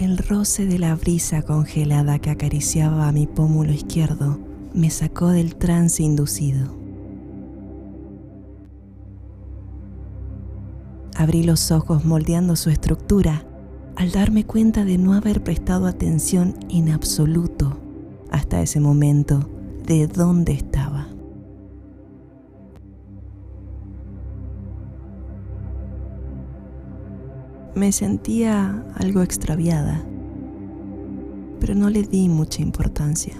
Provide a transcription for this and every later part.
El roce de la brisa congelada que acariciaba mi pómulo izquierdo me sacó del trance inducido. Abrí los ojos moldeando su estructura al darme cuenta de no haber prestado atención en absoluto hasta ese momento de dónde estaba. Me sentía algo extraviada, pero no le di mucha importancia.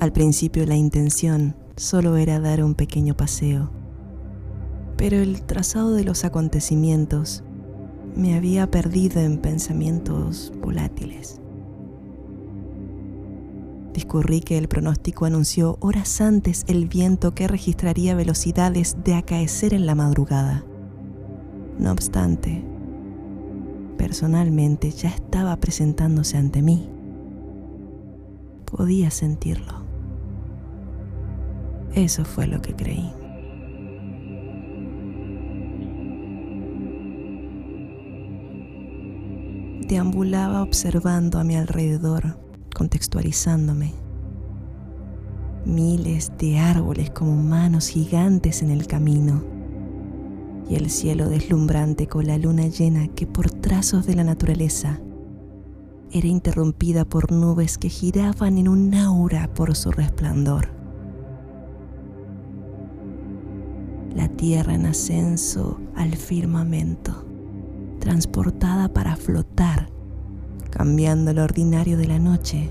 Al principio la intención solo era dar un pequeño paseo, pero el trazado de los acontecimientos me había perdido en pensamientos volátiles. Discurrí que el pronóstico anunció horas antes el viento que registraría velocidades de acaecer en la madrugada. No obstante, personalmente ya estaba presentándose ante mí. Podía sentirlo. Eso fue lo que creí. Deambulaba observando a mi alrededor, contextualizándome. Miles de árboles como manos gigantes en el camino y el cielo deslumbrante con la luna llena que por trazos de la naturaleza era interrumpida por nubes que giraban en un aura por su resplandor. La tierra en ascenso al firmamento, transportada para flotar, cambiando lo ordinario de la noche,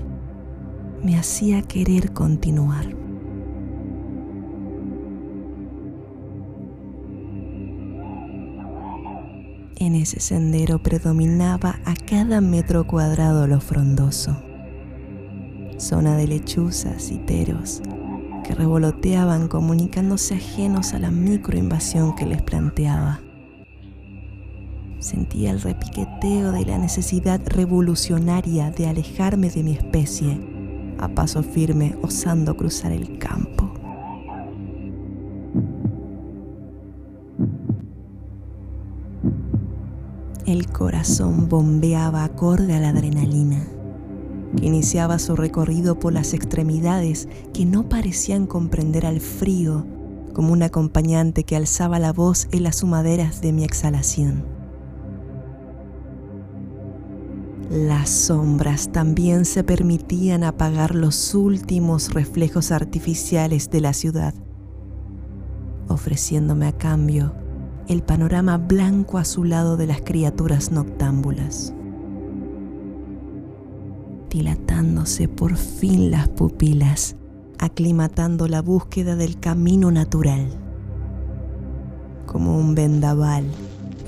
me hacía querer continuar. En ese sendero predominaba a cada metro cuadrado lo frondoso, zona de lechuzas y teros que revoloteaban comunicándose ajenos a la microinvasión que les planteaba. Sentía el repiqueteo de la necesidad revolucionaria de alejarme de mi especie, a paso firme osando cruzar el campo. El corazón bombeaba acorde a la adrenalina, que iniciaba su recorrido por las extremidades que no parecían comprender al frío como un acompañante que alzaba la voz en las humaderas de mi exhalación. Las sombras también se permitían apagar los últimos reflejos artificiales de la ciudad, ofreciéndome a cambio el panorama blanco azulado de las criaturas noctámbulas. Dilatándose por fin las pupilas, aclimatando la búsqueda del camino natural. Como un vendaval,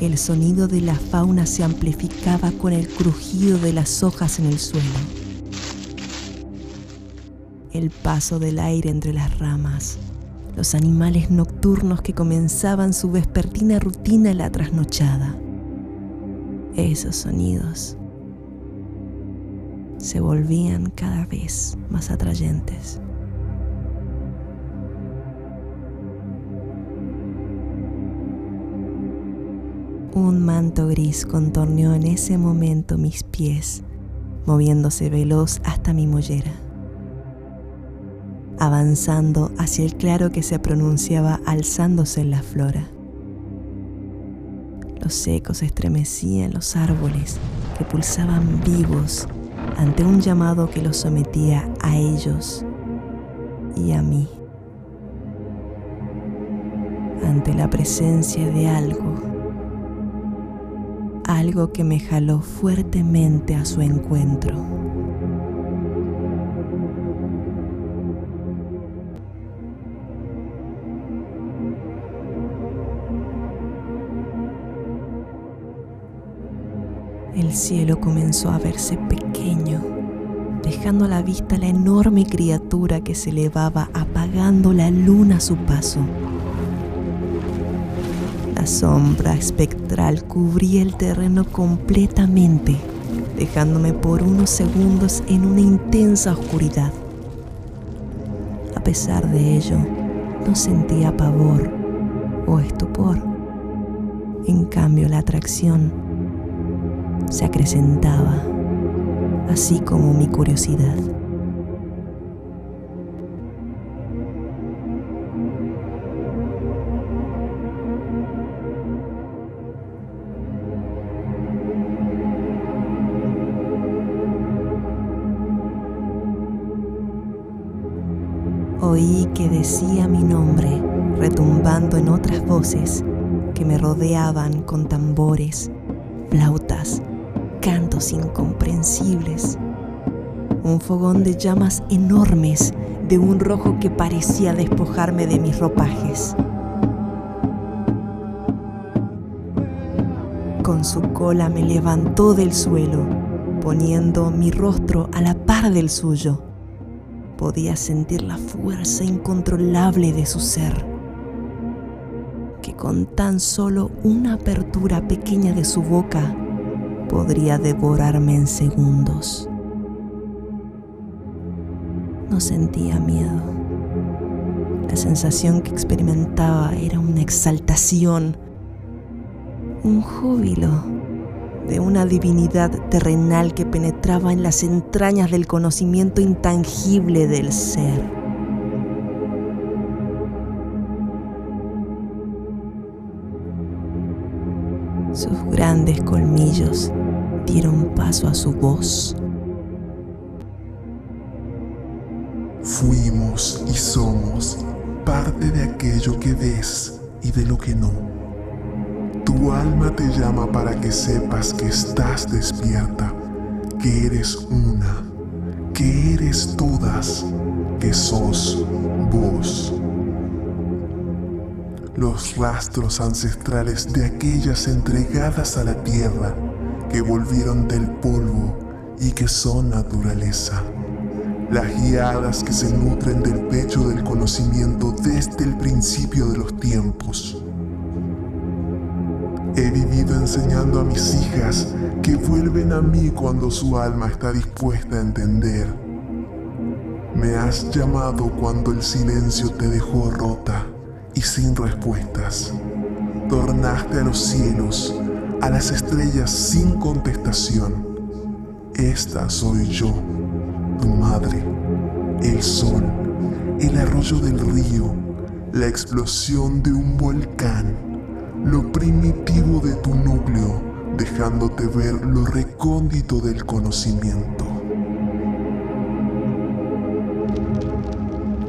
el sonido de la fauna se amplificaba con el crujido de las hojas en el suelo. El paso del aire entre las ramas, los animales nocturnos que comenzaban su vespertina rutina la trasnochada. Esos sonidos se volvían cada vez más atrayentes. Un manto gris contorneó en ese momento mis pies, moviéndose veloz hasta mi mollera avanzando hacia el claro que se pronunciaba alzándose en la flora. Los ecos estremecían los árboles que pulsaban vivos ante un llamado que los sometía a ellos y a mí, ante la presencia de algo, algo que me jaló fuertemente a su encuentro. El cielo comenzó a verse pequeño, dejando a la vista la enorme criatura que se elevaba apagando la luna a su paso. La sombra espectral cubría el terreno completamente, dejándome por unos segundos en una intensa oscuridad. A pesar de ello, no sentía pavor o estupor. En cambio, la atracción se acrecentaba, así como mi curiosidad. Oí que decía mi nombre retumbando en otras voces que me rodeaban con tambores, flautas, cantos incomprensibles. Un fogón de llamas enormes de un rojo que parecía despojarme de mis ropajes. Con su cola me levantó del suelo, poniendo mi rostro a la par del suyo. Podía sentir la fuerza incontrolable de su ser con tan solo una apertura pequeña de su boca podría devorarme en segundos. No sentía miedo. La sensación que experimentaba era una exaltación, un júbilo de una divinidad terrenal que penetraba en las entrañas del conocimiento intangible del ser. Grandes colmillos dieron paso a su voz. Fuimos y somos parte de aquello que ves y de lo que no. Tu alma te llama para que sepas que estás despierta, que eres una, que eres todas, que sos vos los rastros ancestrales de aquellas entregadas a la tierra que volvieron del polvo y que son naturaleza. Las guiadas que se nutren del pecho del conocimiento desde el principio de los tiempos. He vivido enseñando a mis hijas que vuelven a mí cuando su alma está dispuesta a entender. Me has llamado cuando el silencio te dejó rota sin respuestas. Tornaste a los cielos, a las estrellas sin contestación. Esta soy yo, tu madre, el sol, el arroyo del río, la explosión de un volcán, lo primitivo de tu núcleo, dejándote ver lo recóndito del conocimiento.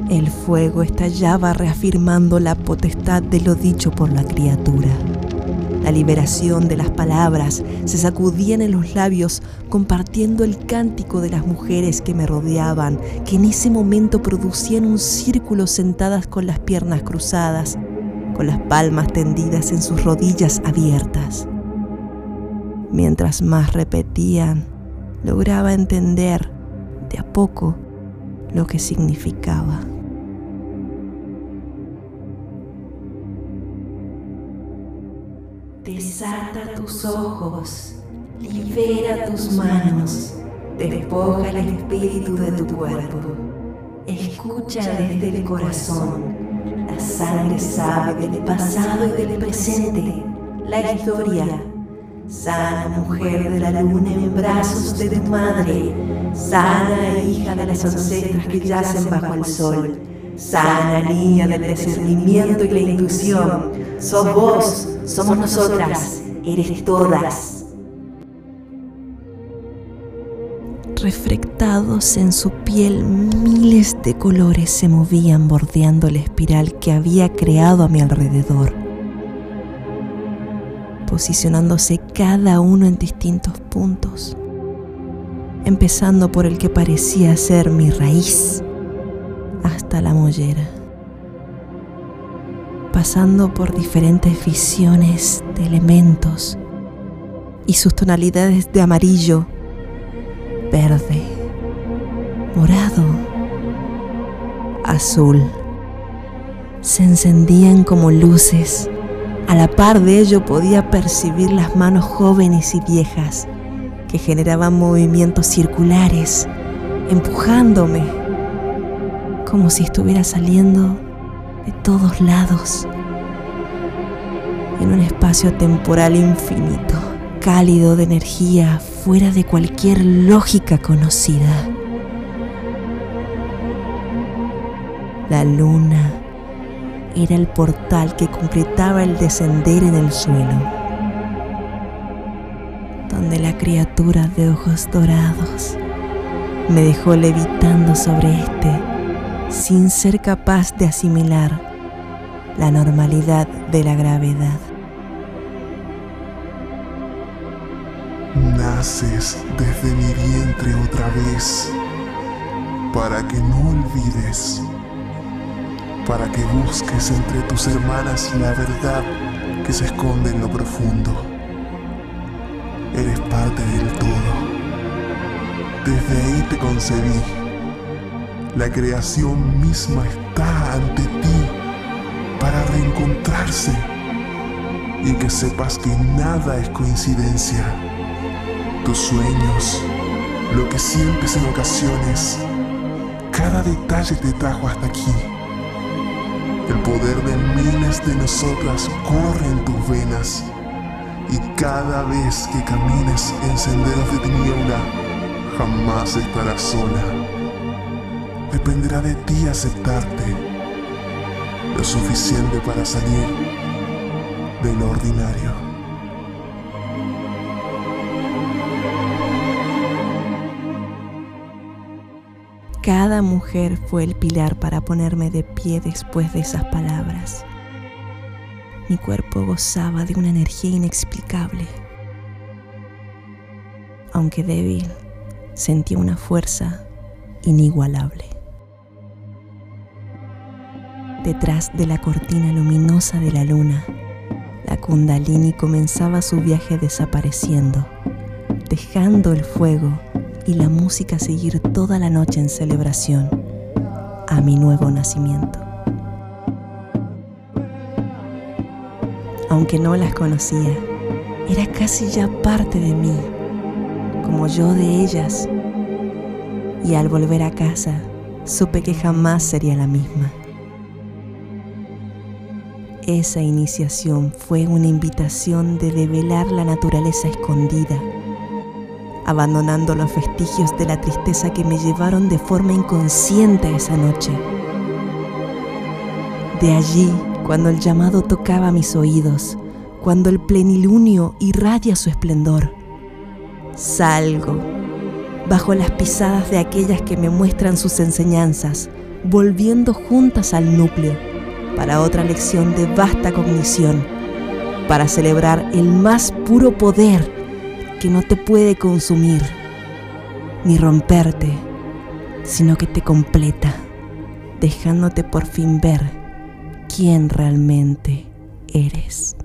El fuego estallaba reafirmando la potestad de lo dicho por la criatura. La liberación de las palabras se sacudían en los labios compartiendo el cántico de las mujeres que me rodeaban, que en ese momento producían un círculo sentadas con las piernas cruzadas, con las palmas tendidas en sus rodillas abiertas. Mientras más repetían, lograba entender de a poco lo que significaba. Tus ojos, libera tus manos, despoja el espíritu de tu cuerpo. Escucha desde el corazón. La sangre sabe del pasado y del presente, la historia. Sana mujer de la luna en brazos de tu madre, sana hija de las ancestras que yacen bajo el sol, sana niña del discernimiento y la intuición. Sos vos, somos nosotras, eres todas. Reflectados en su piel, miles de colores se movían bordeando la espiral que había creado a mi alrededor, posicionándose cada uno en distintos puntos, empezando por el que parecía ser mi raíz hasta la mollera pasando por diferentes visiones de elementos y sus tonalidades de amarillo, verde, morado, azul. Se encendían como luces. A la par de ello podía percibir las manos jóvenes y viejas que generaban movimientos circulares, empujándome, como si estuviera saliendo de todos lados, en un espacio temporal infinito, cálido de energía fuera de cualquier lógica conocida. La luna era el portal que completaba el descender en el suelo, donde la criatura de ojos dorados me dejó levitando sobre este sin ser capaz de asimilar la normalidad de la gravedad. Naces desde mi vientre otra vez para que no olvides para que busques entre tus hermanas la verdad que se esconde en lo profundo. Eres parte del todo. Desde ahí te concebí. La creación misma está ante ti para reencontrarse y que sepas que nada es coincidencia. Tus sueños, lo que sientes en ocasiones, cada detalle te trajo hasta aquí el poder de miles de nosotras corre en tus venas y cada vez que camines en senderos de tiniebla, jamás estarás sola. Dependerá de ti aceptarte lo suficiente para salir de lo ordinario. Cada mujer fue el pilar para ponerme de pie después de esas palabras. Mi cuerpo gozaba de una energía inexplicable. Aunque débil, sentía una fuerza inigualable. Detrás de la cortina luminosa de la luna, la kundalini comenzaba su viaje desapareciendo, dejando el fuego y la música seguir toda la noche en celebración a mi nuevo nacimiento. Aunque no las conocía, era casi ya parte de mí, como yo de ellas, y al volver a casa supe que jamás sería la misma. Esa iniciación fue una invitación de develar la naturaleza escondida abandonando los vestigios de la tristeza que me llevaron de forma inconsciente esa noche. De allí, cuando el llamado tocaba mis oídos, cuando el plenilunio irradia su esplendor, salgo bajo las pisadas de aquellas que me muestran sus enseñanzas, volviendo juntas al núcleo para otra lección de vasta cognición, para celebrar el más puro poder que no te puede consumir ni romperte, sino que te completa, dejándote por fin ver quién realmente eres.